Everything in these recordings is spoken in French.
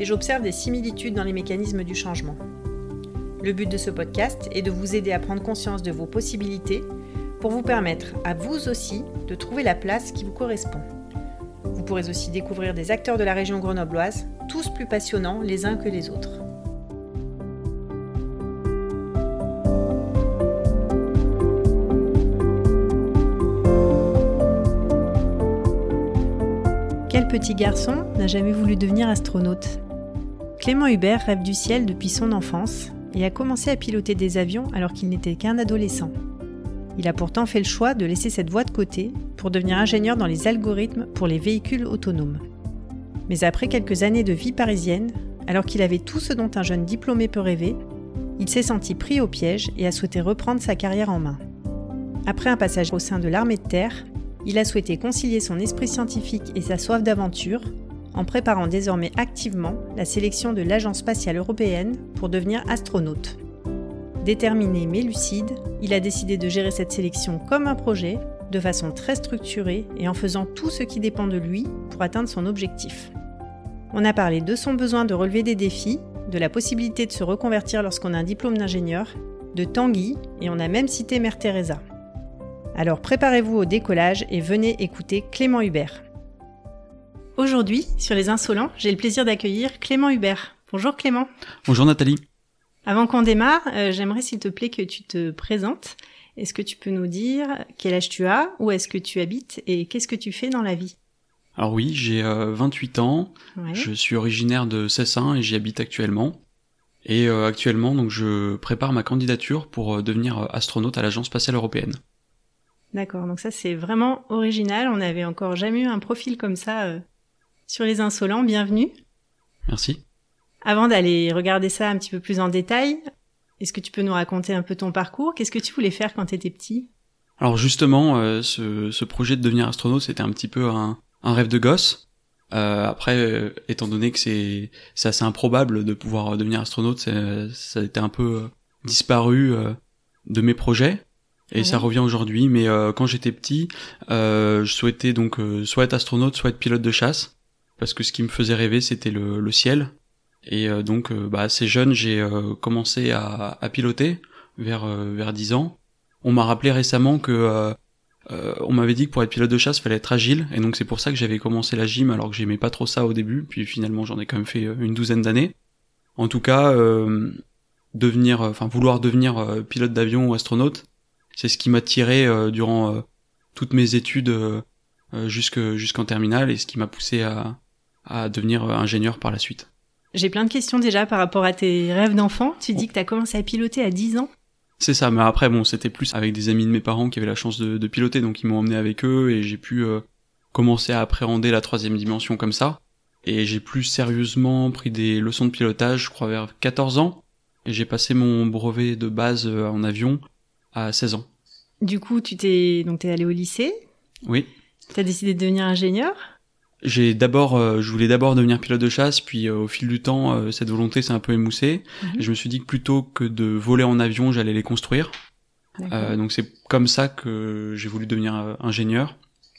et j'observe des similitudes dans les mécanismes du changement. Le but de ce podcast est de vous aider à prendre conscience de vos possibilités pour vous permettre à vous aussi de trouver la place qui vous correspond. Vous pourrez aussi découvrir des acteurs de la région grenobloise, tous plus passionnants les uns que les autres. Quel petit garçon n'a jamais voulu devenir astronaute? Clément Hubert rêve du ciel depuis son enfance et a commencé à piloter des avions alors qu'il n'était qu'un adolescent. Il a pourtant fait le choix de laisser cette voie de côté pour devenir ingénieur dans les algorithmes pour les véhicules autonomes. Mais après quelques années de vie parisienne, alors qu'il avait tout ce dont un jeune diplômé peut rêver, il s'est senti pris au piège et a souhaité reprendre sa carrière en main. Après un passage au sein de l'armée de terre, il a souhaité concilier son esprit scientifique et sa soif d'aventure en préparant désormais activement la sélection de l'Agence spatiale européenne pour devenir astronaute. Déterminé mais lucide, il a décidé de gérer cette sélection comme un projet, de façon très structurée et en faisant tout ce qui dépend de lui pour atteindre son objectif. On a parlé de son besoin de relever des défis, de la possibilité de se reconvertir lorsqu'on a un diplôme d'ingénieur, de Tanguy et on a même cité Mère Teresa. Alors préparez-vous au décollage et venez écouter Clément Hubert. Aujourd'hui, sur Les Insolents, j'ai le plaisir d'accueillir Clément Hubert. Bonjour Clément. Bonjour Nathalie. Avant qu'on démarre, euh, j'aimerais s'il te plaît que tu te présentes. Est-ce que tu peux nous dire quel âge tu as, où est-ce que tu habites et qu'est-ce que tu fais dans la vie? Alors oui, j'ai 28 euh, ans, je suis originaire de Cessin et j'y habite actuellement. Et euh, actuellement, donc, je prépare ma candidature pour devenir astronaute à l'Agence spatiale européenne. D'accord, donc ça c'est vraiment original. On n'avait encore jamais eu un profil comme ça sur les insolents. Bienvenue. Merci. Avant d'aller regarder ça un petit peu plus en détail, est-ce que tu peux nous raconter un peu ton parcours? Qu'est-ce que tu voulais faire quand tu étais petit? Alors justement, euh, ce, projet de devenir astronaute, c'était un petit peu un, rêve de gosse. Euh, après, euh, étant donné que c'est assez improbable de pouvoir devenir astronaute, ça a été un peu disparu de mes projets. Et ça revient aujourd'hui, mais quand j'étais petit, je souhaitais donc soit être astronaute, soit être pilote de chasse parce que ce qui me faisait rêver c'était le, le, ciel. Et euh, donc euh, bah, assez jeune j'ai euh, commencé à, à, piloter vers vers 10 ans. On m'a rappelé récemment que on m'avait dit que pour être pilote de chasse fallait être agile. Et donc c'est pour ça que j'avais commencé la gym alors que j'aimais pas trop ça au début. Puis finalement j'en ai quand même fait une douzaine d'années. En tout cas devenir enfin vouloir devenir pilote d'avion ou astronaute c'est ce qui m'a tiré durant toutes mes études jusque jusqu'en terminale et ce qui m'a poussé à à devenir euh, ingénieur par la suite. J'ai plein de questions déjà par rapport à tes rêves d'enfant. Tu dis que tu as commencé à piloter à 10 ans. C'est ça, mais après bon, c'était plus avec des amis de mes parents qui avaient la chance de, piloter, donc ils m'ont emmené avec eux et j'ai pu euh, commencer à appréhender la troisième dimension comme ça. Et j'ai plus sérieusement pris des leçons de pilotage, je crois vers 14 ans, et j'ai passé mon brevet de base euh, en avion à 16 ans. Du coup, tu t'es donc t'es allé au lycée. Oui. T'as décidé de devenir ingénieur. J'ai d'abord, euh, je voulais d'abord devenir pilote de chasse, puis euh, au fil du temps, euh, cette volonté s'est un peu émoussée. Mhm. je me suis dit que plutôt que de voler en avion, j'allais les construire. donc c'est comme ça que j'ai voulu devenir ingénieur,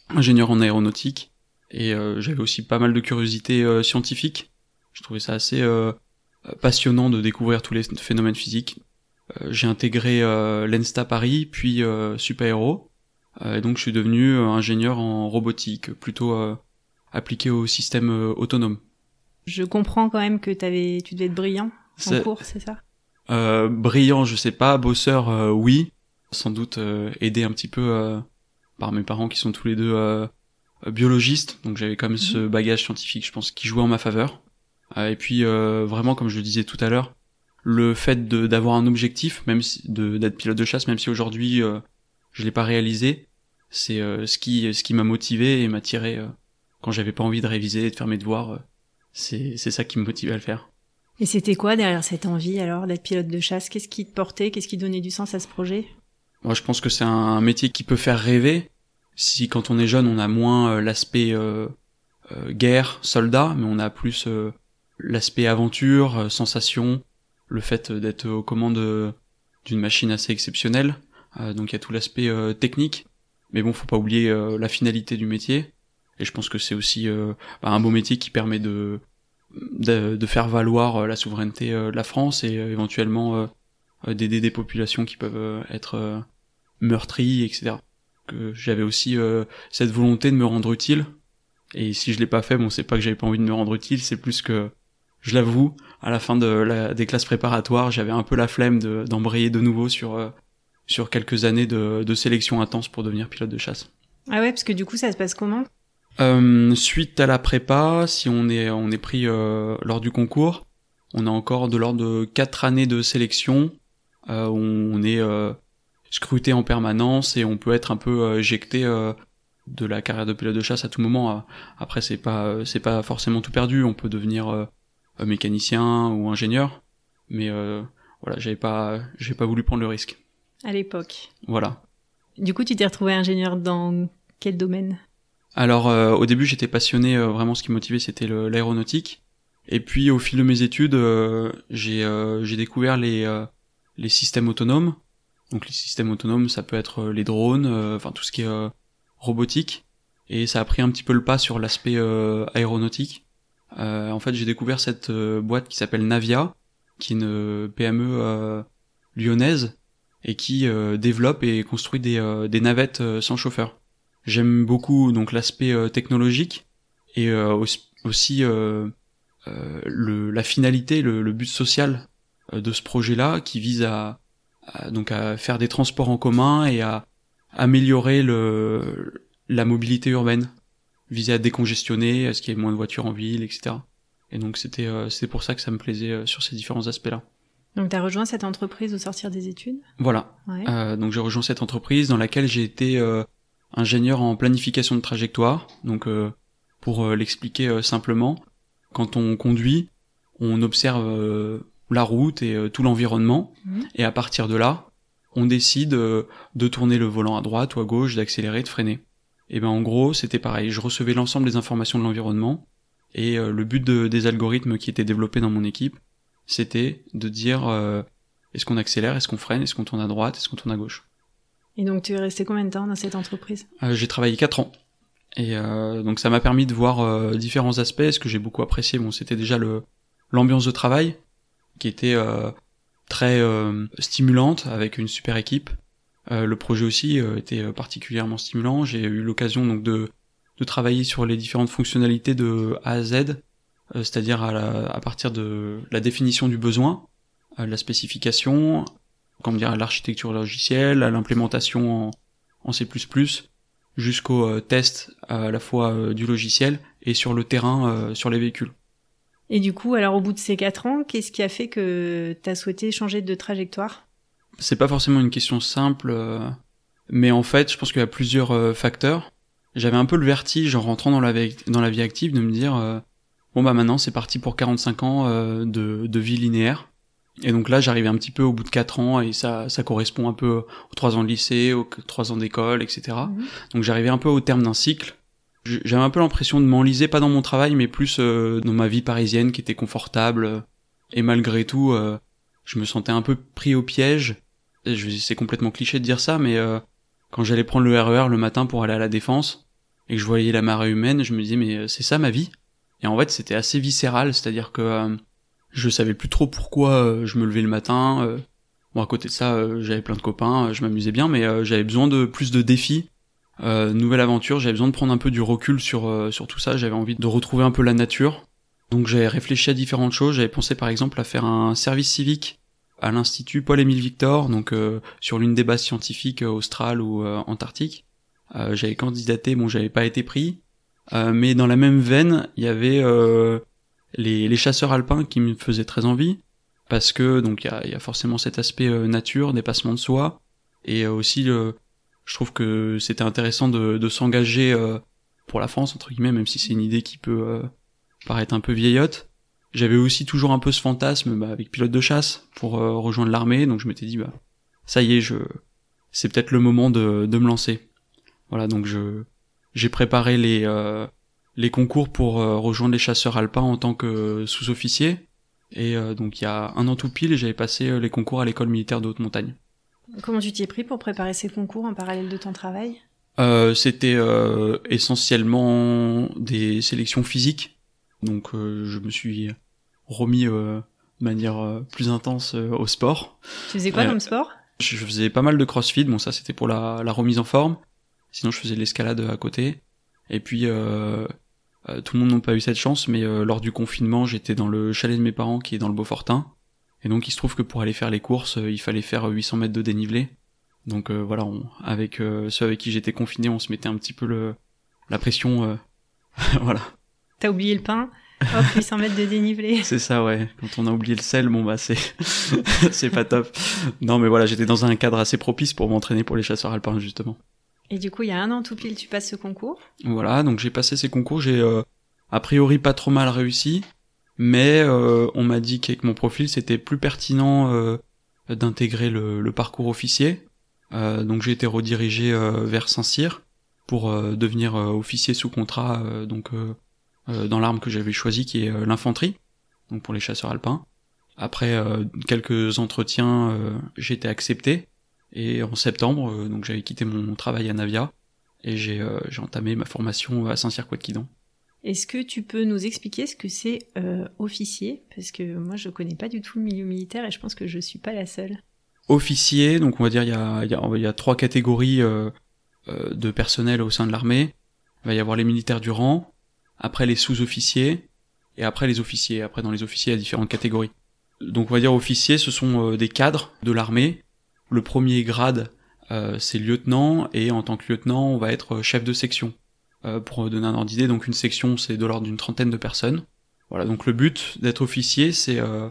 ingénieur en aéronautique. Et j'avais aussi pas mal de curiosité scientifique. Je trouvais ça assez passionnant de découvrir tous les phénomènes physiques. j'ai intégré l'ENSTA Paris, puis Super et donc je suis devenu ingénieur en robotique, plutôt appliqué au système euh, autonome. Je comprends quand même que avais, tu devais être brillant en cours, c'est ça? Euh, Brillant, je sais pas. Bosseur, euh, oui. Sans doute euh, aidé un petit peu par mes parents qui sont tous les deux biologistes, donc j'avais quand même ce mhm. bagage scientifique, je pense, qui jouait en ma faveur. et puis vraiment, comme je le disais tout à l'heure, le fait d'avoir un objectif, même si, d'être pilote de chasse, même si aujourd'hui je l'ai pas réalisé, c'est ce qui ce qui m'a motivé et m'a tiré quand j'avais pas envie de réviser et de faire mes devoirs, euh, c'est c'est ça qui me motivait à le faire. Et c'était quoi derrière cette envie alors d'être pilote de chasse? Qu'est-ce qui te portait? Qu'est-ce qui donnait du sens à ce projet? Moi, je pense que c'est un métier qui peut faire rêver. Si quand on est jeune, on a moins euh, l'aspect euh, euh, guerre, soldat, mais on a plus l'aspect aventure, sensation, le fait d'être aux commandes d'une machine assez exceptionnelle. donc il y a tout l'aspect technique. Mais bon, faut pas oublier la finalité du métier. Et je pense que c'est aussi bah, un beau métier qui permet de de, faire valoir euh, la souveraineté euh, de la France et euh, éventuellement d'aider des populations qui peuvent être meurtries, etc. Que j'avais aussi cette volonté de me rendre utile. Et si je l'ai pas fait, bon, c'est pas que j'avais pas envie de me rendre utile, c'est plus que, je l'avoue, à la fin des classes préparatoires, j'avais un peu la flemme d'embrayer de, nouveau sur sur quelques années de sélection intense pour devenir pilote de chasse. Ah ouais, parce que du coup, ça se passe comment? Euh, suite à la prépa, si on est on est pris euh, lors du concours, on a encore de l'ordre de quatre années de sélection. Euh, on, est euh, scruté en permanence et on peut être un peu éjecté de la carrière de pilote de chasse à tout moment. Après, c'est pas c'est pas forcément tout perdu. On peut devenir mécanicien ou ingénieur, mais voilà, j'avais pas j'ai pas voulu prendre le risque. À l'époque. Voilà. Du coup, tu t'es retrouvé ingénieur dans quel domaine? Alors euh, au début j'étais passionné, euh, vraiment ce qui motivait c'était l'aéronautique. Et puis au fil de mes études euh, j'ai j'ai découvert les systèmes autonomes. Donc les systèmes autonomes ça peut être les drones, enfin tout ce qui est robotique. Et ça a pris un petit peu le pas sur l'aspect aéronautique. en fait j'ai découvert cette boîte qui s'appelle Navia, qui est une PME lyonnaise et qui développe et construit des navettes sans chauffeur. J'aime beaucoup donc l'aspect euh, technologique et euh, aussi euh, le, la finalité, le, le but social de ce projet-là qui vise à, donc à faire des transports en commun et à améliorer le, la mobilité urbaine, viser à décongestionner, à ce qu'il y ait moins de voitures en ville, etc. Et donc c'était c'est pour ça que ça me plaisait sur ces différents aspects-là. Donc tu as rejoint cette entreprise au sortir des études? Voilà. Ouais. donc j'ai rejoint cette entreprise dans laquelle j'ai été ingénieur en planification de trajectoire. Donc euh, pour euh, l'expliquer euh, simplement, quand on conduit, on observe la route et tout l'environnement, mhm. et à partir de là, on décide de tourner le volant à droite ou à gauche, d'accélérer, de freiner. Et ben en gros, c'était pareil. Je recevais l'ensemble des informations de l'environnement, et le but des algorithmes qui étaient développés dans mon équipe, c'était de dire est-ce qu'on accélère, est-ce qu'on freine, est-ce qu'on tourne à droite, est-ce qu'on tourne à gauche. Et donc tu es resté combien de temps dans cette entreprise? Euh, J'ai travaillé 4 ans. Et euh, donc ça m'a permis de voir euh, différents aspects. Ce que j'ai beaucoup apprécié, bon, c'était déjà le l'ambiance de travail qui était euh, très euh, stimulante avec une super équipe. le projet aussi était particulièrement stimulant. J'ai eu l'occasion donc de de travailler sur les différentes fonctionnalités de A à Z, c'est-à-dire à, à, partir de la définition du besoin, la spécification, comment dire, à l'architecture logicielle, à l'implémentation en, en, C++, jusqu'au euh, test à la fois euh, du logiciel et sur le terrain, euh, sur les véhicules. Et du coup, alors au bout de ces quatre ans, qu'est-ce qui a fait que tu as souhaité changer de trajectoire? C'est pas forcément une question simple, mais en fait, je pense qu'il y a plusieurs facteurs. J'avais un peu le vertige en rentrant dans la, vie, dans la vie active de me dire bon bah maintenant c'est parti pour 45 ans de, de vie linéaire et donc là, j'arrivais un petit peu au bout de 4 ans et ça, ça correspond un peu aux 3 ans de lycée, aux 3 ans d'école, etc. Mhm. Donc j'arrivais un peu au terme d'un cycle. J'avais un peu l'impression de m'enliser, pas dans mon travail, mais plus euh, dans ma vie parisienne qui était confortable. Et malgré tout, euh, je me sentais un peu pris au piège. C'est complètement cliché de dire ça, mais euh, quand j'allais prendre le RER e le matin pour aller à la défense et que je voyais la marée humaine, je me disais mais c'est ça ma vie? Et en fait, c'était assez viscéral, c'est-à-dire que je savais plus trop pourquoi euh, je me levais le matin. Euh. Bon, à côté de ça, euh, j'avais plein de copains, je m'amusais bien, mais j'avais besoin de plus de défis. nouvelle aventure, j'avais besoin de prendre un peu du recul sur, sur tout ça, j'avais envie de retrouver un peu la nature. Donc j'avais réfléchi à différentes choses, j'avais pensé par exemple à faire un service civique à l'Institut Paul-Émile Victor, donc sur l'une des bases scientifiques australes ou antarctiques. j'avais candidaté, bon j'avais pas été pris, mais dans la même veine, il y avait les, les, chasseurs alpins qui me faisaient très envie parce que donc il y a, y a, forcément cet aspect euh, nature, dépassement de soi et euh, aussi je trouve que c'était intéressant de, de s'engager euh, pour la France entre guillemets même si c'est une idée qui peut paraître un peu vieillotte j'avais aussi toujours un peu ce fantasme bah, avec pilote de chasse pour rejoindre l'armée, donc je m'étais dit bah ça y est, je c'est peut-être le moment de, de me lancer. Voilà, donc je j'ai préparé les les concours pour rejoindre les chasseurs alpins en tant que sous-officier. Et donc il y a un an tout pile, j'avais passé les concours à l'école militaire de haute montagne. Comment tu t'y es pris pour préparer ces concours en parallèle de ton travail? Euh, C'était euh, essentiellement des sélections physiques. Donc euh, je me suis remis de manière plus intense au sport. Tu faisais quoi comme sport? Je faisais pas mal de crossfit, bon ça c'était pour la, la, remise en forme. Sinon je faisais de l'escalade à côté. Et puis tout le monde n'a pas eu cette chance, mais lors du confinement j'étais dans le chalet de mes parents qui est dans le Beaufortin. Et donc il se trouve que pour aller faire les courses, euh, il fallait faire 800 mètres de dénivelé. Donc euh, voilà, on, avec euh, ceux avec qui j'étais confiné, on se mettait un petit peu le, la pression. voilà. T'as oublié le pain? Hop, 800 mètres de dénivelé. C'est ça, ouais. Quand on a oublié le sel, bon bah c'est c'est pas top. Non, mais voilà, j'étais dans un cadre assez propice pour m'entraîner pour les chasseurs alpins justement. Et du coup, il y a un an tout pile, tu passes ce concours. Voilà, donc j'ai passé ces concours, j'ai a priori pas trop mal réussi mais euh, on m'a dit qu'avec mon profil c'était plus pertinent euh, d'intégrer le, parcours officier. Euh, donc j'ai été redirigé vers Saint-Cyr pour devenir officier sous contrat donc dans l'arme que j'avais choisie qui est l'infanterie, donc pour les chasseurs alpins. Après quelques entretiens, j'ai été accepté et en septembre, donc j'avais quitté mon travail à Navia et j'ai entamé ma formation à Saint-Cyr-Couette-Quidon. Est-ce que tu peux nous expliquer ce que c'est euh, officier? Parce que moi, je connais pas du tout le milieu militaire et je pense que je suis pas la seule. Officier, donc on va dire il y a, y a, trois catégories euh, euh, de personnel au sein de l'armée. Il va y avoir les militaires du rang, après les sous-officiers et après les officiers. Après dans les officiers, il y a différentes catégories. Donc on va dire officiers, ce sont des cadres de l'armée. Le premier grade, c'est lieutenant et en tant que lieutenant, on va être chef de section. Euh, pour donner un ordre d'idée, donc une section c'est de l'ordre d'une trentaine de personnes. Voilà, donc le but d'être officier, c'est euh,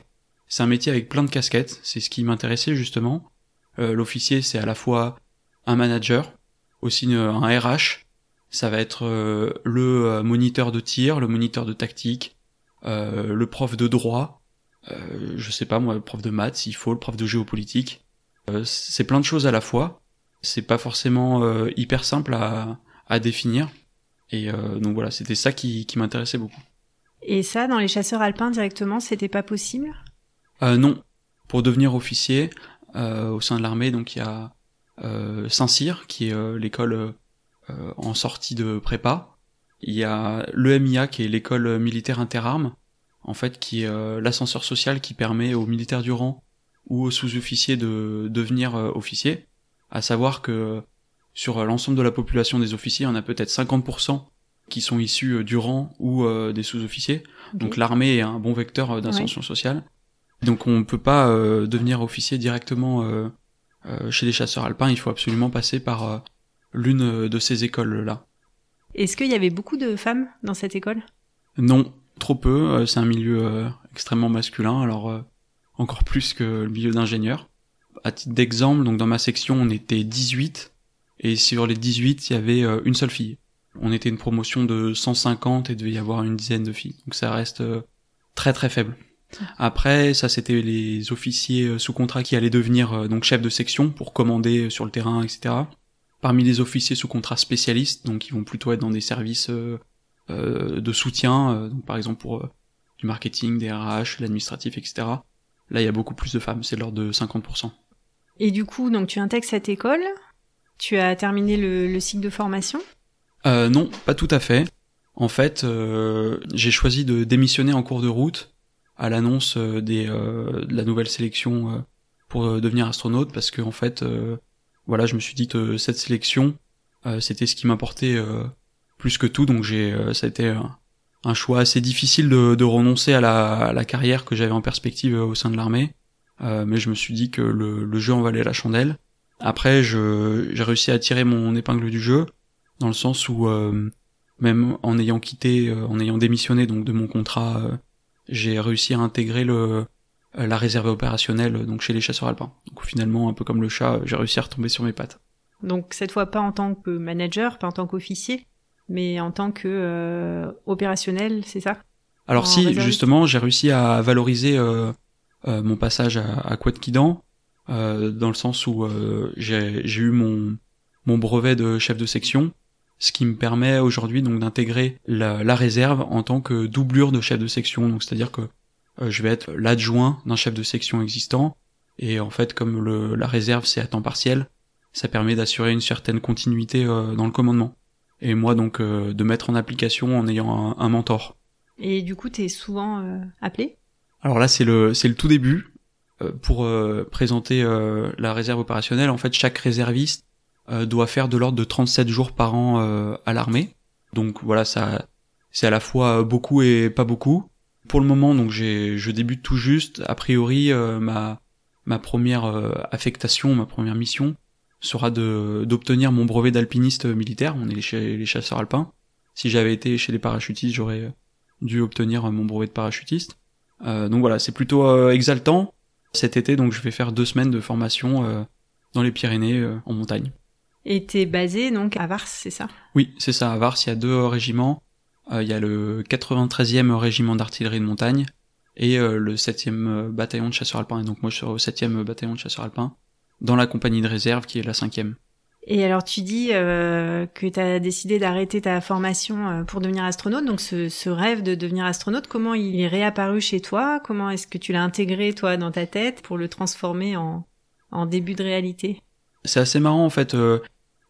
un métier avec plein de casquettes. C'est ce qui m'intéressait justement. Euh, L'officier, c'est à la fois un manager, aussi un RH. Ça va être euh, le moniteur de tir, le moniteur de tactique, le prof de droit, je sais pas moi, le prof de maths s'il faut, le prof de géopolitique. C'est plein de choses à la fois. C'est pas forcément hyper simple à, à définir. Et euh, donc voilà, c'était ça qui, qui m'intéressait beaucoup. Et ça, dans les chasseurs alpins directement, c'était pas possible? Euh, Non. Pour devenir officier euh, au sein de l'armée, donc il y a euh, Saint-Cyr, qui est euh, l'école euh, en sortie de prépa. Il y a l'EMIA, qui est l'école militaire interarmes, en fait, qui est l'ascenseur social qui permet aux militaires du rang ou aux sous-officiers de devenir officiers. À savoir que sur euh, l'ensemble de la population des officiers, on a peut-être 50% qui sont issus euh, du rang ou euh, des sous-officiers. Donc l'armée est un bon vecteur d'ascension sociale. Donc on ne peut pas devenir officier directement chez les chasseurs alpins, il faut absolument passer par l'une de ces écoles-là. Est-ce qu'il y avait beaucoup de femmes dans cette école? Non, trop peu. c'est un milieu extrêmement masculin, alors encore plus que le milieu d'ingénieur. À titre d'exemple, donc dans ma section, on était 18 et sur les 18, il y avait euh, une seule fille. On était une promotion de 150 et devait y avoir une dizaine de filles. Donc ça reste euh, très très faible. Après, ça c'était les officiers euh, sous contrat qui allaient devenir donc chefs de section pour commander sur le terrain, etc. Parmi les officiers sous contrat spécialistes, donc ils vont plutôt être dans des services de soutien, donc par exemple pour du marketing, des RH, l'administratif, etc. Là, il y a beaucoup plus de femmes, c'est l'ordre de 50%. Et du coup, donc tu intègres cette école, tu as terminé le, cycle de formation? Euh, Non, pas tout à fait. En fait, euh, j'ai choisi de démissionner en cours de route à l'annonce euh, des de la nouvelle sélection pour devenir astronaute parce que en fait, voilà, je me suis dit que cette sélection, c'était ce qui m'importait plus que tout, donc j'ai, ça a été un choix assez difficile de, de renoncer à la, à la, carrière que j'avais en perspective au sein de l'armée, mais je me suis dit que le, le jeu en valait la chandelle après, j'ai réussi à tirer mon épingle du jeu, dans le sens où euh, même en ayant quitté, euh, en ayant démissionné donc de mon contrat, euh, j'ai réussi à intégrer le la réserve opérationnelle donc chez les chasseurs alpins. Donc finalement, un peu comme le chat, j'ai réussi à retomber sur mes pattes. Donc cette fois pas en tant que manager, pas en tant qu'officier, mais en tant que opérationnel, c'est ça? Alors si, justement, j'ai réussi à valoriser mon passage à, à Quadquidan, dans le sens où j'ai eu mon, mon brevet de chef de section, ce qui me permet aujourd'hui donc d'intégrer la, la, réserve en tant que doublure de chef de section. Donc c'est-à-dire que je vais être l'adjoint d'un chef de section existant et en fait, comme le, la réserve c'est à temps partiel, ça permet d'assurer une certaine continuité euh, dans le commandement. Et moi donc euh, de mettre en application en ayant un, mentor. Et du coup, t'es souvent euh, appelé? Alors là, c'est le c'est le tout début pour présenter la réserve opérationnelle. En fait, chaque réserviste doit faire de l'ordre de 37 jours par an à l'armée. Donc voilà, ça c'est à la fois beaucoup et pas beaucoup. Pour le moment, donc j'ai je débute tout juste. A priori, ma ma première euh, affectation, ma première mission sera de d'obtenir mon brevet d'alpiniste militaire. On est chez les chasseurs alpins. Si j'avais été chez les parachutistes, j'aurais dû obtenir mon brevet de parachutiste. Euh, donc voilà, c'est plutôt euh, exaltant. Cet été, donc je vais faire deux semaines de formation dans les Pyrénées en montagne. Et t'es basé donc à Vars, c'est ça? Oui, c'est ça. À Vars, il y a deux régiments. il y a le 93e régiment d'artillerie de montagne et euh, le 7e euh, bataillon de chasseurs alpins. Et donc moi je serai au 7e bataillon de chasseurs alpins dans la compagnie de réserve qui est la 5e. Et alors tu dis euh, que tu as décidé d'arrêter ta formation euh, pour devenir astronaute, donc ce, ce, rêve de devenir astronaute, comment il est réapparu chez toi? Comment est-ce que tu l'as intégré toi dans ta tête pour le transformer en, en début de réalité? C'est assez marrant en fait, euh,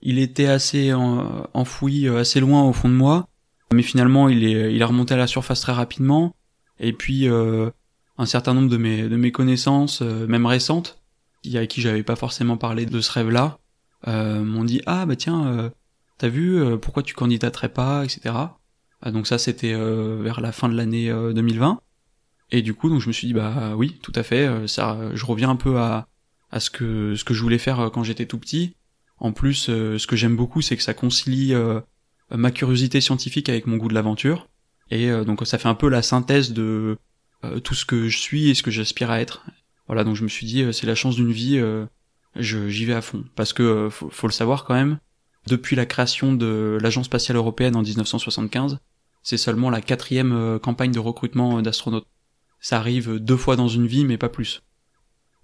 il était assez enfoui, assez loin au fond de moi, mais finalement il est, il est remonté à la surface très rapidement. Et puis euh, un certain nombre de mes de mes connaissances, euh, même récentes, qui à qui j'avais pas forcément parlé de ce rêve-là, euh, m'ont dit ah bah tiens, t'as vu pourquoi tu candidaterais pas, etc. Ah, donc ça c'était vers la fin de l'année 2020. Et du coup donc je me suis dit bah oui tout à fait, ça je reviens un peu à à ce que ce que je voulais faire quand j'étais tout petit. En plus, ce que j'aime beaucoup, c'est que ça concilie ma curiosité scientifique avec mon goût de l'aventure. Et euh, donc ça fait un peu la synthèse de euh, tout ce que je suis et ce que j'aspire à être. Voilà, donc je me suis dit, euh, c'est la chance d'une vie, j'y vais à fond. Parce que, faut, faut, le savoir quand même, depuis la création de l'Agence spatiale européenne en 1975, c'est seulement la quatrième campagne de recrutement d'astronautes. Ça arrive deux fois dans une vie, mais pas plus.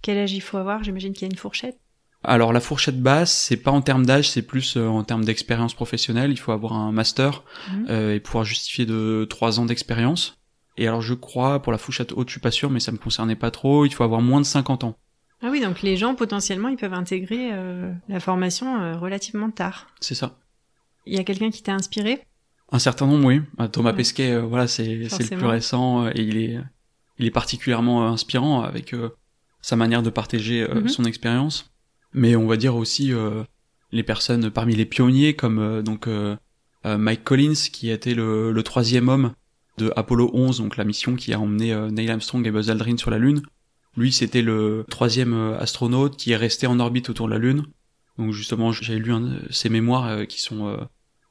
Quel âge il faut avoir? J'imagine qu'il y a une fourchette. Alors la fourchette basse, c'est pas en termes d'âge, c'est plus euh, en termes d'expérience professionnelle. Il faut avoir un master mhm. euh, et pouvoir justifier de trois ans d'expérience. Et alors je crois, pour la fourchette haute, je suis pas sûr, mais ça me concernait pas trop, il faut avoir moins de 50 ans. Ah oui, donc les gens potentiellement ils peuvent intégrer euh, la formation relativement tard. C'est ça. Il y a quelqu'un qui t'a inspiré? Un certain nombre, oui. Bah, Thomas Pesquet, voilà, c'est le plus récent et il est il est particulièrement inspirant avec sa manière de partager mhm. son expérience mais on va dire aussi euh, les personnes parmi les pionniers comme euh, donc euh, Mike Collins qui a été le, le, troisième homme de Apollo 11, donc la mission qui a emmené Neil Armstrong et Buzz Aldrin sur la Lune. Lui, c'était le troisième astronaute qui est resté en orbite autour de la Lune. Donc justement, j'ai lu un, ses mémoires qui sont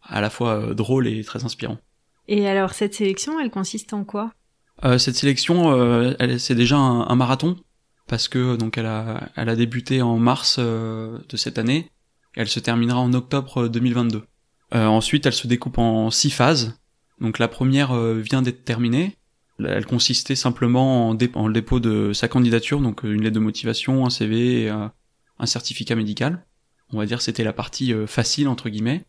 à la fois drôles et très inspirants. Et alors, cette sélection, elle consiste en quoi? Cette sélection, c'est déjà un, marathon parce que donc elle a, elle a débuté en mars euh, de cette année elle se terminera en octobre 2022. Euh, ensuite, elle se découpe en six phases. Donc la première euh, vient d'être terminée. Elle consistait simplement en, dépôt de sa candidature, donc une lettre de motivation, un CV un certificat médical. On va dire c'était la partie facile entre guillemets.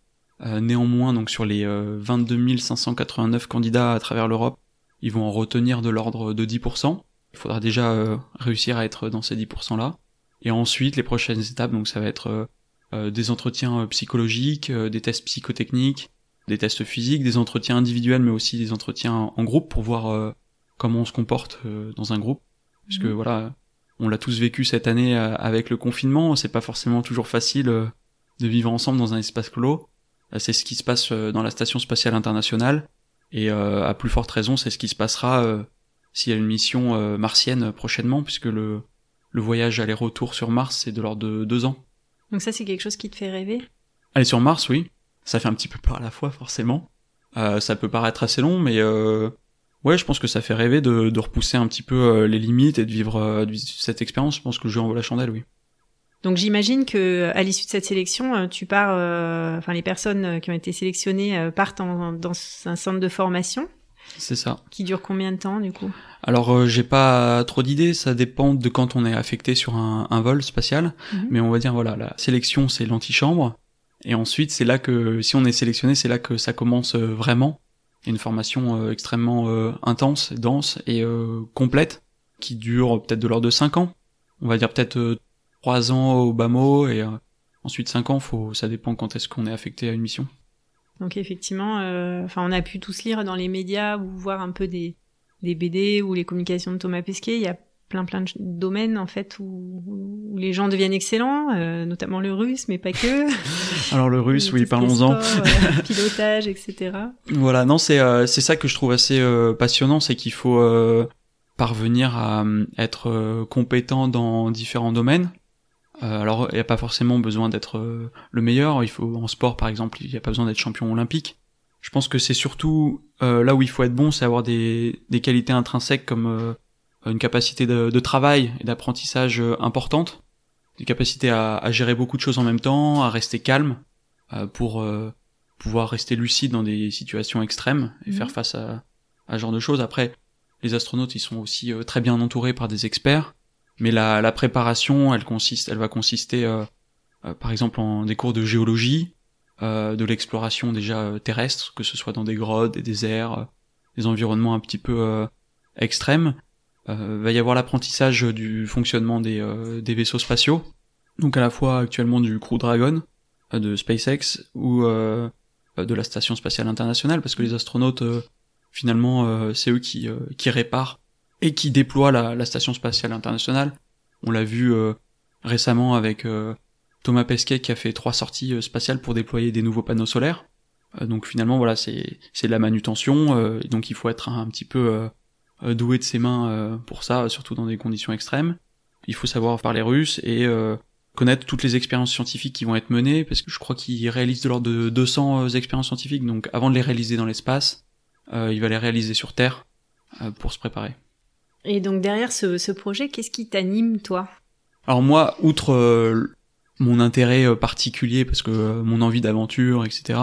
néanmoins, donc sur les 22 589 candidats à travers l'Europe, ils vont en retenir de l'ordre de 10%. Il faudra déjà euh, réussir à être dans ces 10% là. Et ensuite, les prochaines étapes, donc ça va être euh, euh, des entretiens psychologiques, des tests psychotechniques, des tests physiques, des entretiens individuels, mais aussi des entretiens en groupe pour voir comment on se comporte dans un groupe. Parce que mhm. voilà, on l'a tous vécu cette année avec le confinement. C'est pas forcément toujours facile de vivre ensemble dans un espace clos. C'est ce qui se passe dans la station spatiale internationale. Et à plus forte raison, c'est ce qui se passera s'il y a une mission euh, martienne prochainement, puisque le, le voyage aller-retour sur Mars, c'est de l'ordre de deux ans. Donc ça, c'est quelque chose qui te fait rêver? Aller sur Mars, oui. Ça fait un petit peu peur à la fois, forcément. Euh, ça peut paraître assez long, mais euh, ouais, je pense que ça fait rêver de, de repousser un petit peu les limites et de vivre, cette expérience. Je pense que je en vaut la chandelle, oui. Donc j'imagine que à l'issue de cette sélection, tu pars, enfin les personnes qui ont été sélectionnées partent dans un centre de formation C'est ça. Qui dure combien de temps du coup? Alors euh, j'ai pas trop d'idées, ça dépend de quand on est affecté sur un, un vol spatial, Mhm. mais on va dire voilà, la sélection c'est l'antichambre, et ensuite c'est là que si on est sélectionné, c'est là que ça commence euh, vraiment. Une formation euh, extrêmement euh, intense, dense et complète, qui dure peut-être de l'ordre de 5 ans. On va dire peut-être euh, 3 ans au bas mot et ensuite 5 ans, faut, ça dépend quand est-ce qu'on est affecté à une mission. Donc effectivement, on a pu tous lire dans les médias ou voir un peu des, des BD ou les communications de Thomas Pesquet. Il y a plein plein de domaines en fait où, où les gens deviennent excellents, euh, notamment le russe, mais pas que. Alors le russe, oui, parlons-en. euh, pilotage, etc. Voilà, non, c'est euh, c'est ça que je trouve assez passionnant, c'est qu'il faut parvenir à être compétent dans différents domaines. Alors, il n'y a pas forcément besoin d'être le meilleur. Il faut en sport, par exemple, il n'y a pas besoin d'être champion olympique. Je pense que c'est surtout là où il faut être bon, c'est avoir des, des qualités intrinsèques comme une capacité de, de travail et d'apprentissage euh, importante, des capacités à, à gérer beaucoup de choses en même temps, à rester calme euh, pour euh, pouvoir rester lucide dans des situations extrêmes et Mhm. faire face à, à ce genre de choses. Après, les astronautes, ils sont aussi euh, très bien entourés par des experts, mais la, la préparation, elle consiste, elle va consister, euh, euh, par exemple, en des cours de géologie, euh, de l'exploration déjà terrestre, que ce soit dans des grottes, des déserts, euh, des environnements un petit peu euh, extrêmes. Euh, va y avoir l'apprentissage du fonctionnement des, euh, des vaisseaux spatiaux, donc à la fois actuellement du Crew Dragon euh, de SpaceX ou euh, euh, de la station spatiale internationale, parce que les astronautes, euh, finalement, c'est eux qui, qui réparent et qui déploient la, la station spatiale internationale. On l'a vu récemment avec Thomas Pesquet qui a fait trois sorties spatiales pour déployer des nouveaux panneaux solaires. Donc finalement, voilà, c'est de la manutention, et donc il faut être un, un petit peu doué de ses mains euh, pour ça, surtout dans des conditions extrêmes. Il faut savoir parler russe et euh, connaître toutes les expériences scientifiques qui vont être menées, parce que je crois qu'il réalise de l'ordre de 200 euh, expériences scientifiques, donc avant de les réaliser dans l'espace, euh, il va les réaliser sur Terre euh, pour se préparer. Et donc derrière ce, ce projet, qu'est-ce qui t'anime toi? Alors moi, outre euh, mon intérêt euh, particulier, parce que euh, mon envie d'aventure, etc.,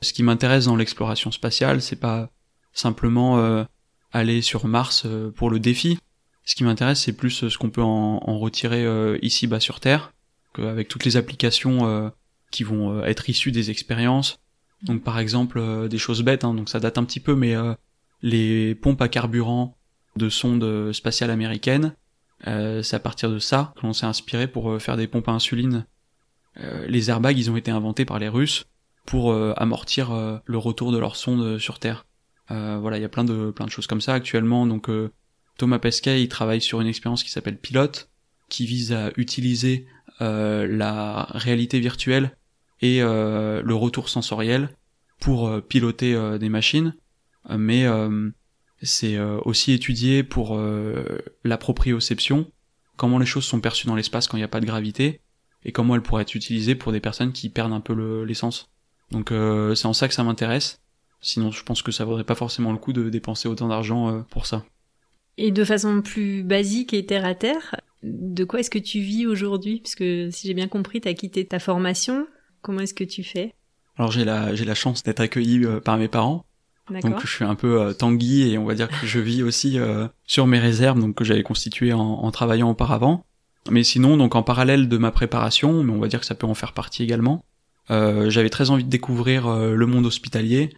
ce qui m'intéresse dans l'exploration spatiale, c'est pas simplement euh, aller sur Mars euh, pour le défi. Ce qui m'intéresse, c'est plus euh, ce qu'on peut en, en retirer euh, ici bas sur Terre, avec toutes les applications qui vont être issues des expériences. Donc par exemple des choses bêtes, hein, donc ça date un petit peu, mais les pompes à carburant de sondes spatiales américaines, euh, c'est à partir de ça que l'on s'est inspiré pour faire des pompes à insuline. Euh, les airbags, ils ont été inventés par les Russes pour amortir le retour de leurs sondes sur Terre. Euh, voilà, il y a plein de plein de choses comme ça actuellement. Donc euh, Thomas Pesquet, il travaille sur une expérience qui s'appelle Pilote, qui vise à utiliser euh, la réalité virtuelle et le retour sensoriel pour piloter des machines. Mais c'est aussi étudié pour la proprioception, comment les choses sont perçues dans l'espace quand il n'y a pas de gravité, et comment elles pourraient être utilisées pour des personnes qui perdent un peu le- l'essence. Donc euh, c'est en ça que ça m'intéresse. Sinon, je pense que ça vaudrait pas forcément le coup de dépenser autant d'argent euh, pour ça. Et de façon plus basique et terre à terre, de quoi est-ce que tu vis aujourd'hui? Parce que si j'ai bien compris, tu as quitté ta formation. Comment est-ce que tu fais? Alors j'ai la j'ai la chance d'être accueilli euh, par mes parents, donc je suis un peu euh, tanguy et on va dire que je vis aussi euh, sur mes réserves donc que j'avais constituées en, en travaillant auparavant. Mais sinon donc en parallèle de ma préparation, mais on va dire que ça peut en faire partie également. euh, j'avais très envie de découvrir le monde hospitalier,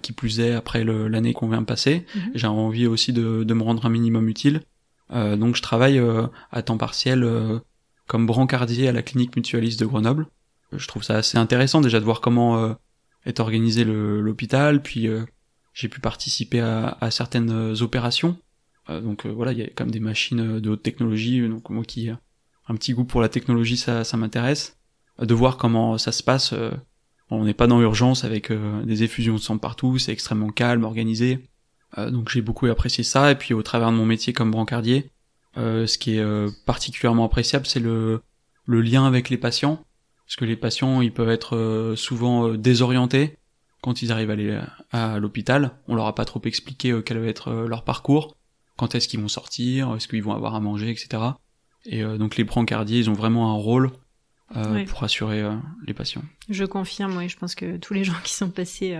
qui plus est après l'année qu'on vient de passer. Mhm. J'ai envie aussi de, de me rendre un minimum utile. Euh, donc je travaille euh, à temps partiel euh, comme brancardier à la clinique mutualiste de Grenoble. Je trouve ça assez intéressant déjà de voir comment euh, est organisé l'hôpital, puis euh, j'ai pu participer à, à certaines opérations. Euh, donc euh, voilà, il y a quand même des machines de haute technologie, donc moi qui un petit goût pour la technologie, ça, ça m'intéresse. De voir comment ça se passe. On n'est pas dans l'urgence avec euh, des effusions de sang partout, c'est extrêmement calme, organisé. Euh, donc j'ai beaucoup apprécié ça, et puis au travers de mon métier comme brancardier, euh, ce qui est particulièrement appréciable, c'est le, lien avec les patients, parce que les patients, ils peuvent être souvent désorientés quand ils arrivent à, à l'hôpital. On leur a pas trop expliqué quel va être leur parcours, quand est-ce qu'ils vont sortir, est-ce qu'ils vont avoir à manger, etc. Et donc les brancardiers, ils ont vraiment un rôle euh, Ouais. pour assurer euh, les patients. Je confirme, oui, je pense que tous les gens qui sont passés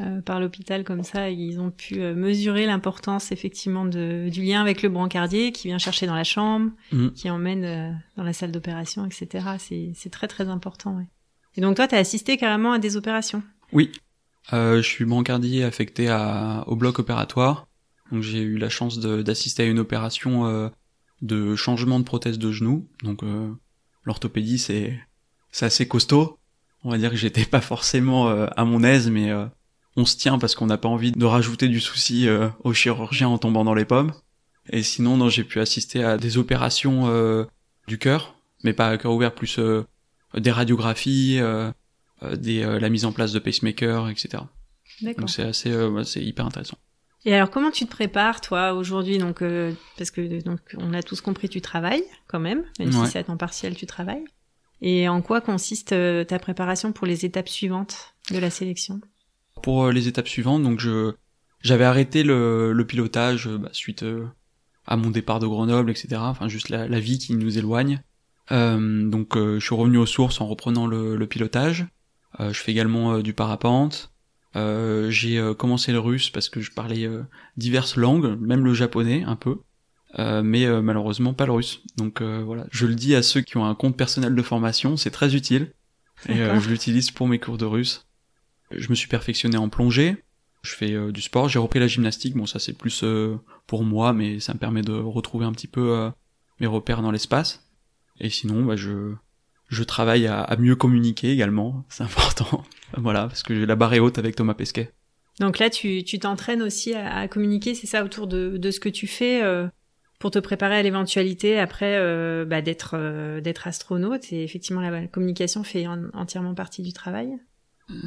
euh, par l'hôpital comme ça. Ils ont pu mesurer l'importance effectivement de, du lien avec le brancardier qui vient chercher dans la chambre, Mm. qui emmène dans la salle d'opération, etc. C'est, c'est très très important. Ouais. Et donc toi, tu as assisté carrément à des opérations? Oui. Euh, je suis brancardier affecté à, au bloc opératoire. Donc j'ai eu la chance de- d'assister à une opération euh, de changement de prothèse de genou. Donc euh, l'orthopédie c'est c'est assez costaud. On va dire que j'étais pas forcément euh, à mon aise, mais euh, on se tient parce qu'on n'a pas envie de rajouter du souci euh, au chirurgien en tombant dans les pommes. Et sinon, non, j'ai pu assister à des opérations du cœur, mais pas à cœur ouvert, plus des radiographies, des, la mise en place de pacemaker, etc. Donc c'est assez, c'est hyper intéressant. Et alors, comment tu te prépares, toi, aujourd'hui? Donc, euh, parce que donc on a tous compris, tu travailles quand même, même Ouais. si c'est à temps partiel, tu travailles. Et en quoi consiste euh, ta préparation pour les étapes suivantes de la sélection? Pour euh, les étapes suivantes, donc je j'avais arrêté le, le pilotage euh, bah, suite à mon départ de Grenoble, etc. Enfin juste la, la vie qui nous éloigne. Euh, donc euh, je suis revenu aux sources en reprenant le, le pilotage. Euh, je fais également du parapente. Euh, j'ai euh, commencé le russe parce que je parlais euh, diverses langues, même le japonais un peu, mais malheureusement pas le russe. Donc voilà, je le dis à ceux qui ont un compte personnel de formation, c'est très utile et je l'utilise pour mes cours de russe. Je me suis perfectionné en plongée. Je fais euh, du sport. J'ai repris la gymnastique. Bon, ça c'est plus euh, pour moi, mais ça me permet de retrouver un petit peu euh, mes repères dans l'espace. Et sinon, bah, je je travaille à, à mieux communiquer également. C'est important. voilà, parce que j'ai la barre est haute avec Thomas Pesquet. Donc là, tu tu t'entraînes aussi à, à communiquer, c'est ça, autour de, de ce que tu fais euh, pour te préparer à l'éventualité après euh, bah, d'être euh, d'être astronaute. Et effectivement, la, communication fait en- entièrement partie du travail.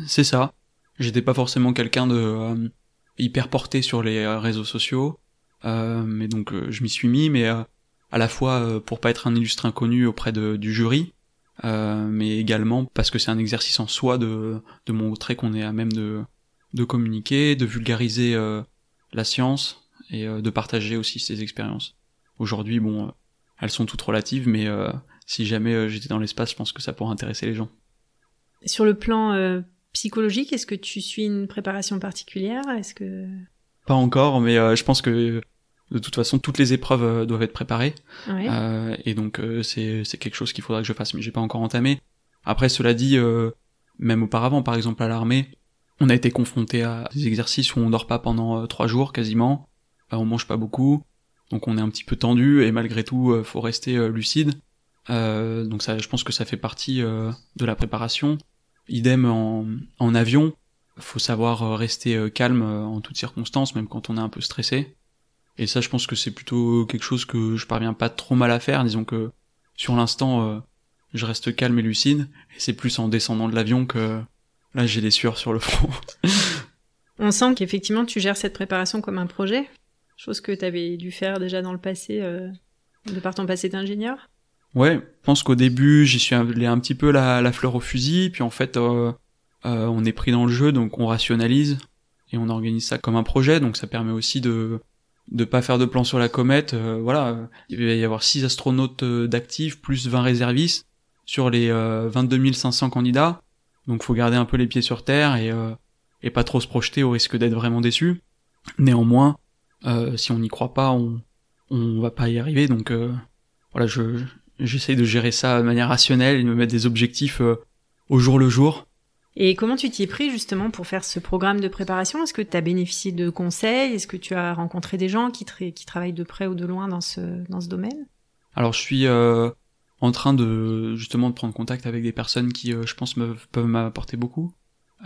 C'est ça. J'étais pas forcément quelqu'un de euh, hyper porté sur les réseaux sociaux, euh, mais donc je m'y suis mis, mais à la fois euh, pour pas être un illustre inconnu auprès de, du jury, euh, mais également parce que c'est un exercice en soi de, de montrer qu'on est à même de, de communiquer, de vulgariser euh, la science et euh, de partager aussi ses expériences. Aujourd'hui, bon, euh, elles sont toutes relatives, mais euh, si jamais euh, j'étais dans l'espace, je pense que ça pourrait intéresser les gens. Sur le plan euh, psychologique, est-ce que tu suis une préparation particulière? Est-ce que Pas encore, mais euh, je pense que de toute façon toutes les épreuves euh, doivent être préparées ouais. Euh, et donc euh, c'est c'est quelque chose qu'il faudra que je fasse, mais j'ai pas encore entamé. Après cela dit, euh, même auparavant, par exemple à l'armée, on a été confronté à des exercices où on dort pas pendant trois jours quasiment, Euh, on mange pas beaucoup, donc on est un petit peu tendu et malgré tout faut rester lucide. Euh, donc ça, je pense que ça fait partie de la préparation. Idem en, en avion, faut savoir rester calme en toutes circonstances, même quand on est un peu stressé. Et ça, je pense que c'est plutôt quelque chose que je parviens pas trop mal à faire. Disons que sur l'instant, euh, je reste calme et lucide. Et c'est plus en descendant de l'avion que là, j'ai des sueurs sur le front. On sent qu'effectivement tu gères cette préparation comme un projet, chose que tu avais dû faire déjà dans le passé, euh, de par ton passé d'ingénieur. ouais, je pense qu'au début, j'y suis allé un petit peu la, la fleur au fusil. Puis en fait, euh, on est pris dans le jeu, donc on rationalise et on organise ça comme un projet. Donc ça permet aussi de de pas faire de plan sur la comète. euh, voilà, il va y avoir 6 astronautes euh, d'actifs plus 20 réservistes sur les euh, 22 500 candidats. Donc faut garder un peu les pieds sur terre et euh, et pas trop se projeter au risque d'être vraiment déçu. Néanmoins, euh, si on n'y croit pas, on on va pas y arriver. Donc voilà, je j'essaye de gérer ça de manière rationnelle et de me mettre des objectifs au jour le jour. Et comment tu t'y es pris justement pour faire ce programme de préparation? Est-ce que tu as bénéficié de conseils? Est-ce que tu as rencontré des gens qui, tra- qui travaillent de près ou de loin dans ce, domaine? Alors je suis euh, en train de justement de prendre contact avec des personnes qui, euh, je pense, peuvent m'apporter beaucoup.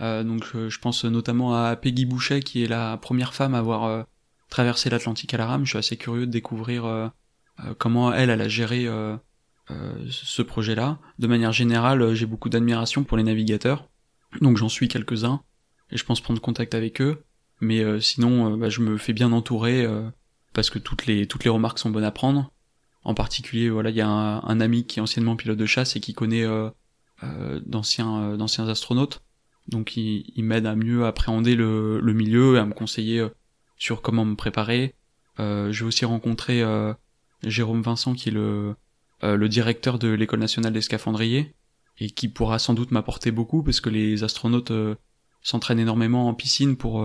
Euh, donc je, pense notamment à Peggy Boucher, qui est la première femme à avoir traversé l'Atlantique à la rame. Je suis assez curieux de découvrir comment elle, a géré ce projet-là. De manière générale, j'ai beaucoup d'admiration pour les navigateurs, donc j'en suis quelques-uns et je pense prendre contact avec eux. Mais euh, sinon, euh, bah, je me fais bien entourer euh, parce que toutes les toutes les remarques sont bonnes à prendre. En particulier, voilà, il y a un, ami qui est anciennement pilote de chasse et qui connaît d'anciens d'anciens astronautes. Donc il, m'aide à mieux appréhender le, milieu et à me conseiller sur comment me préparer. Euh, J'ai aussi rencontré Jérôme Vincent qui est le, le directeur de l'école nationale des scaphandriers et qui pourra sans doute m'apporter beaucoup parce que les astronautes euh, s'entraîne énormément en piscine pour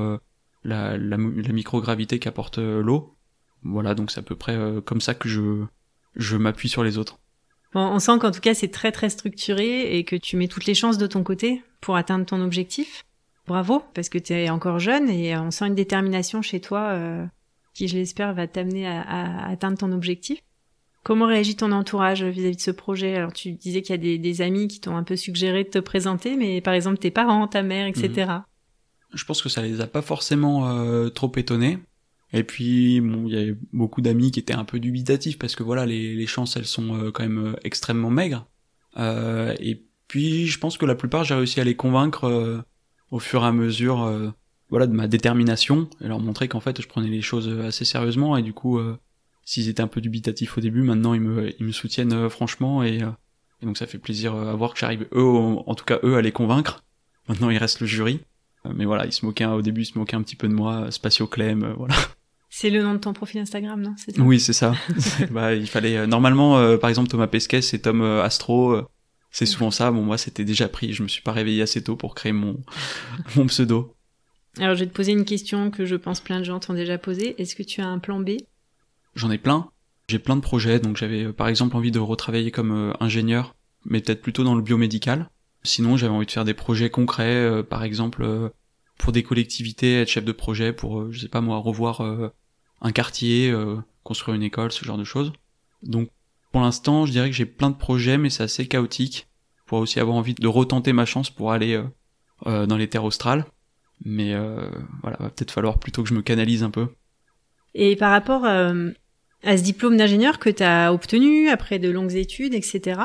la, la, microgravité qu'apporte l'eau. Voilà, donc c'est à peu près comme ça que je, je m'appuie sur les autres. Bon, on sent qu'en tout cas c'est très très structuré et que tu mets toutes les chances de ton côté pour atteindre ton objectif. Bravo, parce que tu es encore jeune et on sent une détermination chez toi qui, je l'espère, va t'amener à, atteindre ton objectif. Comment réagit ton entourage vis-à-vis de ce projet? Alors tu disais qu'il y a des, amis qui t'ont un peu suggéré de te présenter, mais par exemple tes parents, ta mère, etc. Mhm. Je pense que ça les a pas forcément euh, trop étonnés. Et puis bon, il y a beaucoup d'amis qui étaient un peu dubitatifs parce que voilà, les, chances elles sont euh, quand même euh, extrêmement maigres. Et puis je pense que la plupart j'ai réussi à les convaincre au fur et à mesure voilà de ma détermination et leur montrer qu'en fait je prenais les choses assez sérieusement et du coup s'ils étaient un peu dubitatifs au début, maintenant ils me, ils me soutiennent euh, franchement et, euh, et, donc ça fait plaisir euh, à voir que j'arrive eux, en tout cas eux, à les convaincre. Maintenant il reste le jury, mais voilà, ils se moquaient au début, ils se moquaient un petit peu de moi, Spatio Clem, voilà. C'est le nom de ton profil Instagram, non? Oui, c'est ça. bah, il fallait normalement, par exemple Thomas Pesquet, c'est Tom Astro. c'est souvent ça. Bon, moi, c'était déjà pris. Je me suis pas réveillé assez tôt pour créer mon mon pseudo. Alors, je vais te poser une question que je pense plein de gens t'ont déjà posée. Est-ce que tu as un plan B? J'en ai plein. J'ai plein de projets, donc j'avais euh, par exemple envie de retravailler comme euh, ingénieur, mais peut-être plutôt dans le biomédical. Sinon, j'avais envie de faire des projets concrets, euh, par exemple pour des collectivités, être chef de projet, pour, je sais pas moi, revoir un quartier, construire une école, ce genre de choses. Donc, pour l'instant, je dirais que j'ai plein de projets, mais c'est assez chaotique. Pour aussi avoir envie de retenter ma chance pour aller dans les terres australes. Mais voilà, va peut-être falloir plutôt que je me canalise un peu. Et par rapport à ce diplôme d'ingénieur que tu as obtenu après de longues études, etc.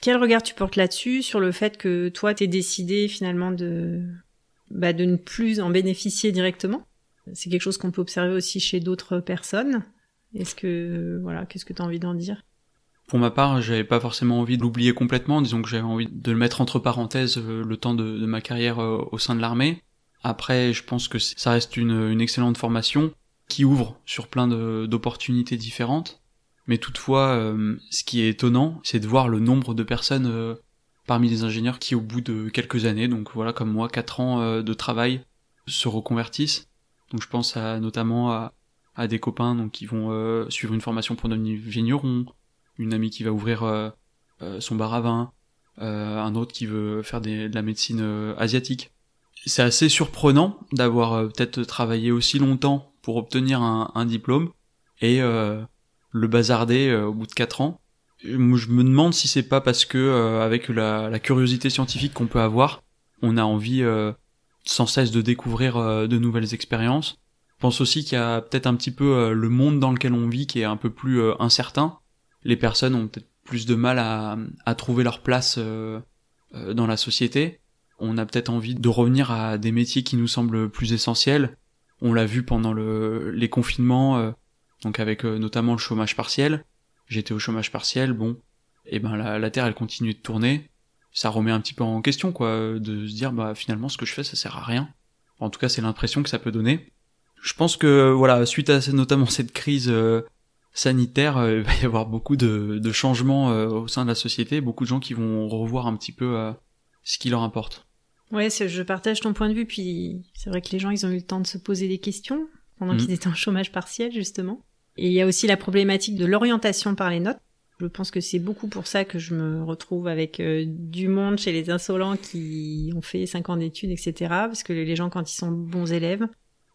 Quel regard tu portes là-dessus, sur le fait que toi, t'es décidé finalement de, bah, de ne plus en bénéficier directement? C'est quelque chose qu'on peut observer aussi chez d'autres personnes. Est-ce que, voilà, qu'est-ce que tu as envie d'en dire? Pour ma part, j'avais pas forcément envie de l'oublier complètement, disons que j'avais envie de le mettre entre parenthèses euh, le temps de, ma carrière euh, au sein de l'armée. Après, je pense que ça reste une, une excellente formation qui ouvre sur plein d'opportunités différentes. Mais toutefois, euh, ce qui est étonnant, c'est de voir le nombre de personnes euh, parmi les ingénieurs qui, au bout de quelques années, donc voilà comme moi, quatre ans euh, de travail, se reconvertissent. Donc je pense à, notamment à, à des copains donc qui vont suivre une formation pour devenir vigneron, une amie qui va ouvrir son bar à vin, un autre qui veut faire des, de la médecine asiatique. C'est assez surprenant d'avoir peut-être travaillé aussi longtemps pour obtenir un, diplôme et euh, le bazarder euh, au bout de 4 ans. Je me demande si c'est pas parce que euh, avec la, curiosité scientifique qu'on peut avoir, on a envie sans cesse de découvrir de nouvelles expériences. Je pense aussi qu'il y a peut-être un petit peu le monde dans lequel on vit qui est un peu plus incertain. Les personnes ont peut-être plus de mal à, à trouver leur place dans la société. On a peut-être envie de revenir à des métiers qui nous semblent plus essentiels, on l'a vu pendant le, les confinements, euh, donc avec euh, notamment le chômage partiel. J'étais au chômage partiel, bon, et ben la, Terre elle continue de tourner. Ça remet un petit peu en question, quoi, de se dire bah finalement ce que je fais ça sert à rien. En tout cas c'est l'impression que ça peut donner. Je pense que voilà suite à notamment cette crise euh, sanitaire, il va y avoir beaucoup de, de changements au sein de la société, beaucoup de gens qui vont revoir un petit peu ce qui leur importe. Ouais, je partage ton point de vue. Puis c'est vrai que les gens, ils ont eu le temps de se poser des questions pendant mhm. qu'ils étaient en chômage partiel, justement. Et il y a aussi la problématique de l'orientation par les notes. Je pense que c'est beaucoup pour ça que je me retrouve avec euh, du monde chez les insolents qui ont fait 5 ans d'études, etc. Parce que les gens, quand ils sont bons élèves,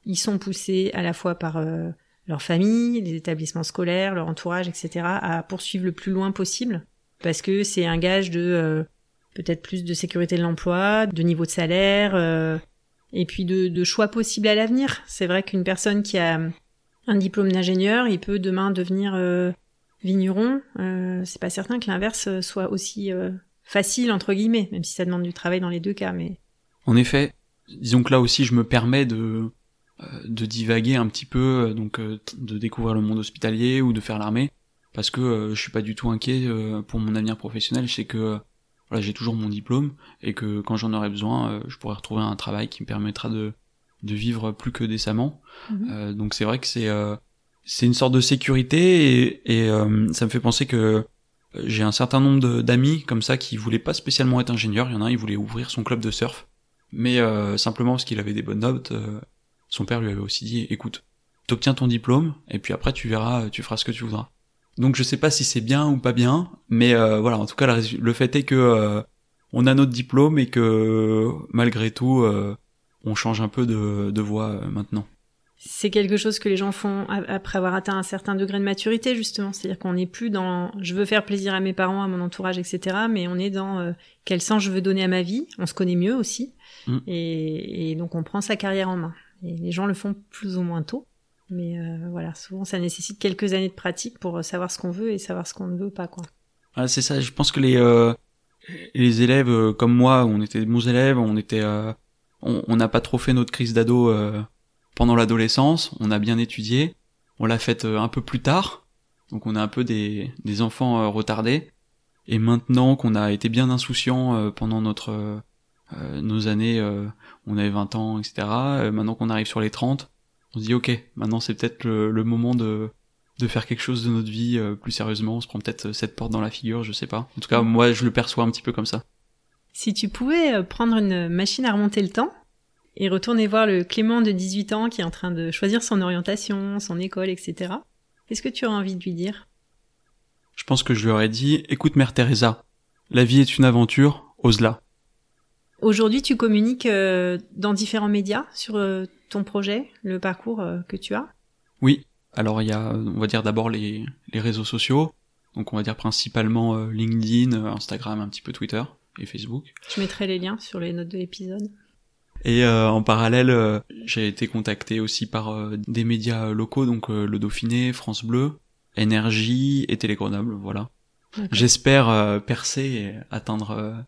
ils sont poussés à la fois par euh, leur famille, les établissements scolaires, leur entourage, etc. à poursuivre le plus loin possible. Parce que c'est un gage de... Euh, peut-être plus de sécurité de l'emploi, de niveau de salaire, euh, et puis de, de, choix possibles à l'avenir. C'est vrai qu'une personne qui a un diplôme d'ingénieur, il peut demain devenir euh, vigneron. Euh, c'est pas certain que l'inverse soit aussi euh, facile entre guillemets, même si ça demande du travail dans les deux cas. Mais en effet, disons que là aussi, je me permets de de divaguer un petit peu, donc de découvrir le monde hospitalier ou de faire l'armée, parce que je suis pas du tout inquiet pour mon avenir professionnel. Je sais que voilà, j'ai toujours mon diplôme et que quand j'en aurai besoin, euh, je pourrai retrouver un travail qui me permettra de, de vivre plus que décemment. Mhm. Euh, donc c'est vrai que c'est euh, c'est une sorte de sécurité et, et ça me fait penser que j'ai un certain nombre d'amis comme ça qui voulaient pas spécialement être ingénieurs. Il y en a un, il voulait ouvrir son club de surf. mais euh, simplement parce qu'il avait des bonnes notes, euh, son père lui avait aussi dit écoute, t'obtiens ton diplôme et puis après tu verras, tu feras ce que tu voudras. Donc je sais pas si c'est bien ou pas bien, mais voilà, en tout cas le fait est que on a notre diplôme et que malgré tout on change un peu de, de voie maintenant. C'est quelque chose que les gens font après avoir atteint un certain degré de maturité justement. C'est-à-dire qu'on n'est plus dans je veux faire plaisir à mes parents à mon entourage etc mais on est dans euh, quel sens je veux donner à ma vie? On se connaît mieux aussi. Mm. et, donc on prend sa carrière en main. Et les gens le font plus ou moins tôt mais euh, voilà souvent ça nécessite quelques années de pratique pour savoir ce qu'on veut et savoir ce qu'on ne veut pas quoi. Ah, c'est ça. Je pense que les euh, les élèves comme moi on était bons élèves on était on n'a pas trop fait notre crise d'ado pendant l'adolescence, on a bien étudié, on l'a faite euh, un peu plus tard, donc on a un peu des, des enfants euh, retardés, et maintenant qu'on a été bien insouciant euh, pendant notre nos années, on avait 20 ans, etc. maintenant qu'on arrive sur les 30, on se dit ok, maintenant c'est peut-être le, moment de de faire quelque chose de notre vie plus sérieusement, on se prend peut-être cette porte dans la figure, je sais pas. En tout cas, moi je le perçois un petit peu comme ça. Si tu pouvais prendre une machine à remonter le temps, et retourner voir le Clément de 18 ans qui est en train de choisir son orientation, son école, etc. Qu'est-ce que tu aurais envie de lui dire? Je pense que je lui aurais dit Écoute, Mère Teresa, la vie est une aventure, ose-la. Aujourd'hui, tu communiques euh, dans différents médias sur euh, ton projet, le parcours euh, que tu as? Oui. Alors, il y a, on va dire d'abord les, les réseaux sociaux. Donc, on va dire principalement LinkedIn, Instagram, un petit peu Twitter et Facebook. Je mettrai les liens sur les notes de l'épisode? Et euh, en parallèle, euh, j'ai été contacté aussi par euh, des médias locaux, donc le Dauphiné, France Bleu, Énergie et Télé Grenoble, voilà. J'espère percer et atteindre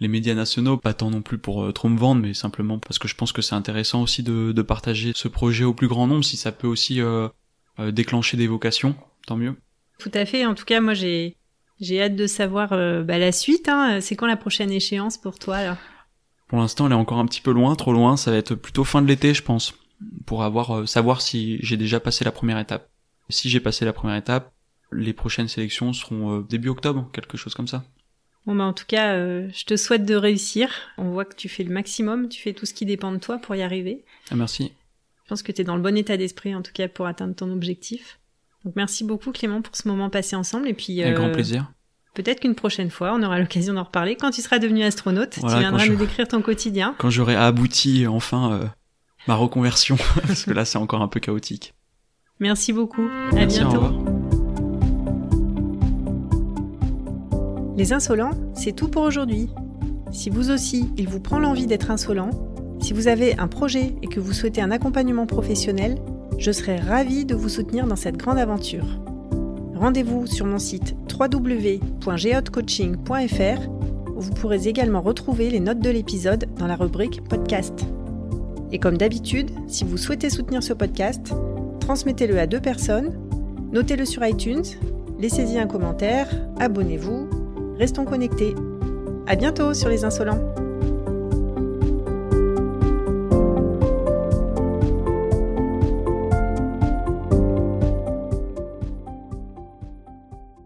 les médias nationaux, pas tant non plus pour trop me vendre, mais simplement parce que je pense que c'est intéressant aussi de, de, partager ce projet au plus grand nombre, si ça peut aussi déclencher des vocations, tant mieux. Tout à fait. En tout cas, moi, j'ai j'ai hâte de savoir bah, la suite. Hein. C'est quand la prochaine échéance pour toi pour l'instant, elle est encore un petit peu loin, trop loin. Ça va être plutôt fin de l'été, je pense, pour avoir euh, savoir si j'ai déjà passé la première étape. Si j'ai passé la première étape, les prochaines sélections seront euh, début octobre, quelque chose comme ça. Bon bah en tout cas, euh, je te souhaite de réussir. On voit que tu fais le maximum, tu fais tout ce qui dépend de toi pour y arriver. Ah, merci. Je pense que tu es dans le bon état d'esprit en tout cas pour atteindre ton objectif. Donc merci beaucoup Clément pour ce moment passé ensemble et puis. Avec grand plaisir. Peut-être qu'une prochaine fois, on aura l'occasion d'en reparler. Quand tu seras devenu astronaute, tu viendras nous décrire ton quotidien. Quand j'aurai abouti enfin euh, ma reconversion, parce que là c'est encore un peu chaotique. Merci beaucoup. À bientôt. Les insolents, c'est tout pour aujourd'hui. Si vous aussi, il vous prend l'envie d'être insolent, si vous avez un projet et que vous souhaitez un accompagnement professionnel, je serai ravie de vous soutenir dans cette grande aventure rendez-vous sur mon site www.geotcoaching.fr où vous pourrez également retrouver les notes de l'épisode dans la rubrique podcast. Et comme d'habitude, si vous souhaitez soutenir ce podcast, transmettez-le à deux personnes, notez-le sur iTunes, laissez-y un commentaire, abonnez-vous, restons connectés. À bientôt sur les insolents.